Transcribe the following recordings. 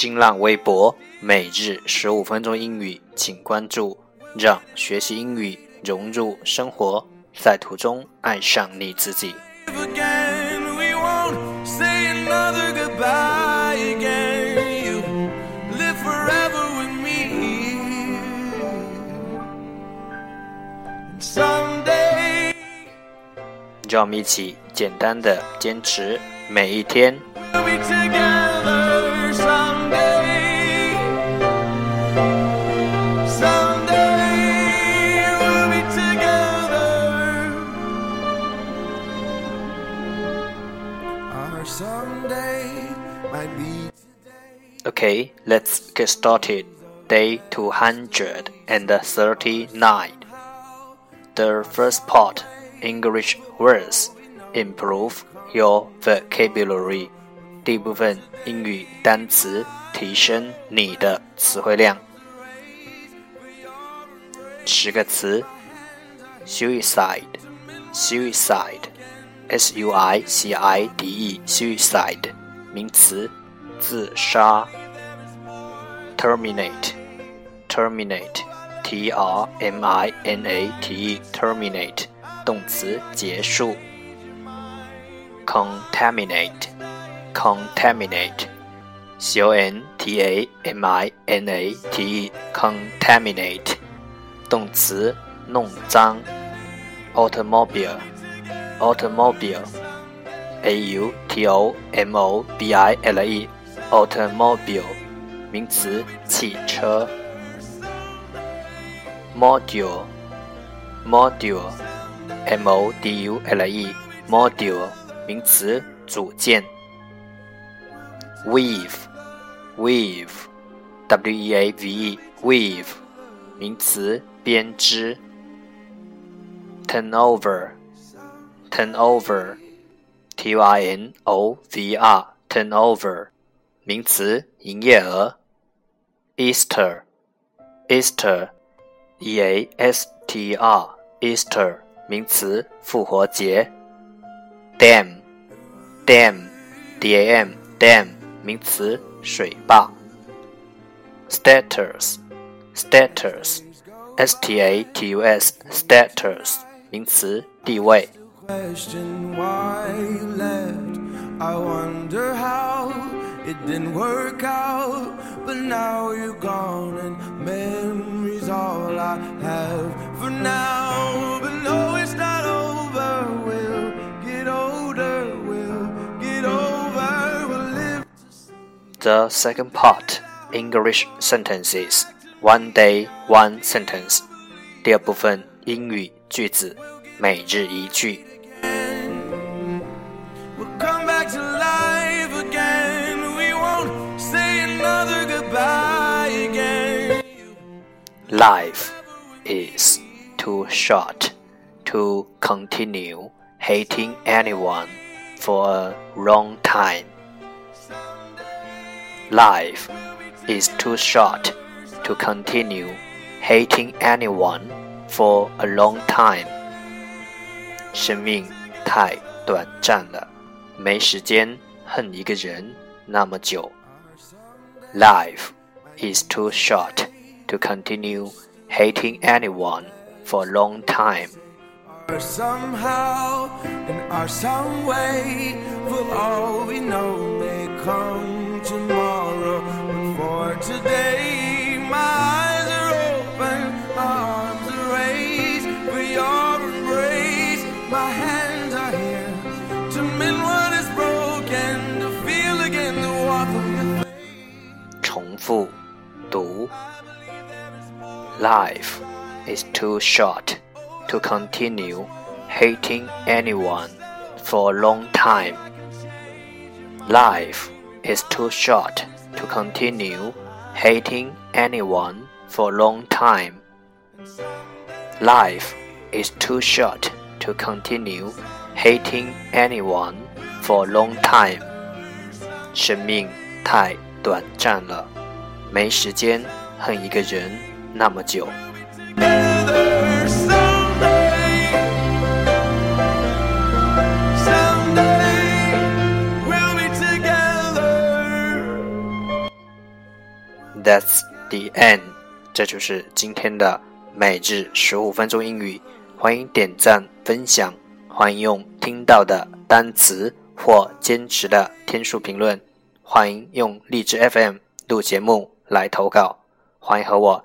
新浪微博每日十五分钟英语，请关注，让学习英语融入生活，在途中爱上你自己。让我们一起简单的坚持每一天。Okay, let's get started. Day 239. The first part English words improve your vocabulary。第一部分英语单词，提升你的词汇量。十个词 S U I C I D E，suicide，名词，自杀。terminate，terminate，t r m i n a t e，terminate。动词结束。contaminate，contaminate，c o n t a m i n a t e，contaminate，动词弄脏。Automobile automobile a u t o m o b i l e automobile 名词汽车 module module m o d u l e module 名词组件 weave weave w e a v e weave 名词编织 turnover。turnover，turnover，t-y-n-o-v-e-r，turnover，名词，营业额。Easter，Easter，E-A-S-T-R，Easter。名词，复活节。dam，dam，d-a-m，dam，名词，水坝。status，status，s-t-a-t-u-s，status，名词，地位。 I wonder how it didn't work out, but now you're gone and memories all I have for now. But no, it's not over. We'll get older, we'll get over, we'll live. The second part English sentences. One day, one sentence. 第二部分英语句子，每日一句。 Life is too short to continue hating anyone for a long time. Life is too short to continue hating anyone for a long time. 生命太短暂了，没时间恨一个人那么久。Life is too short to continue hating anyone for a long time. Somehow, some way, will all we know may come tomorrow. But for today, my eyes are open, arms are raised for your embrace. My hands are here to mend what is broken, to feel again the warmth of your face. 重复。Life is too short to continue hating anyone for a long time. Life is too short to continue hating anyone for a long time. Life is too short to continue hating anyone for a long time. 生命太短暂了，没时间恨一个人 那么久。That's the end，这就是今天的每日十五分钟英语。欢迎点赞分享，欢迎用听到的单词或坚持的天数评论，欢迎用荔枝 FM 录节目来投稿，欢迎和我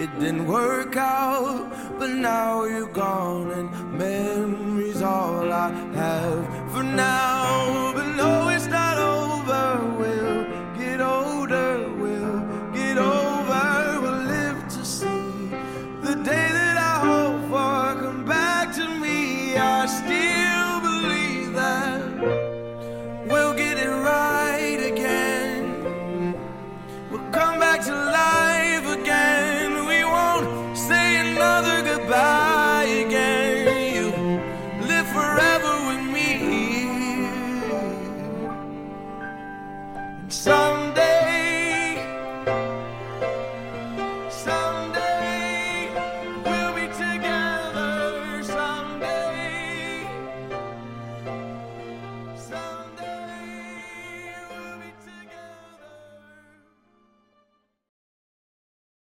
It didn't work out. But now you're gone, and memories all I have for now.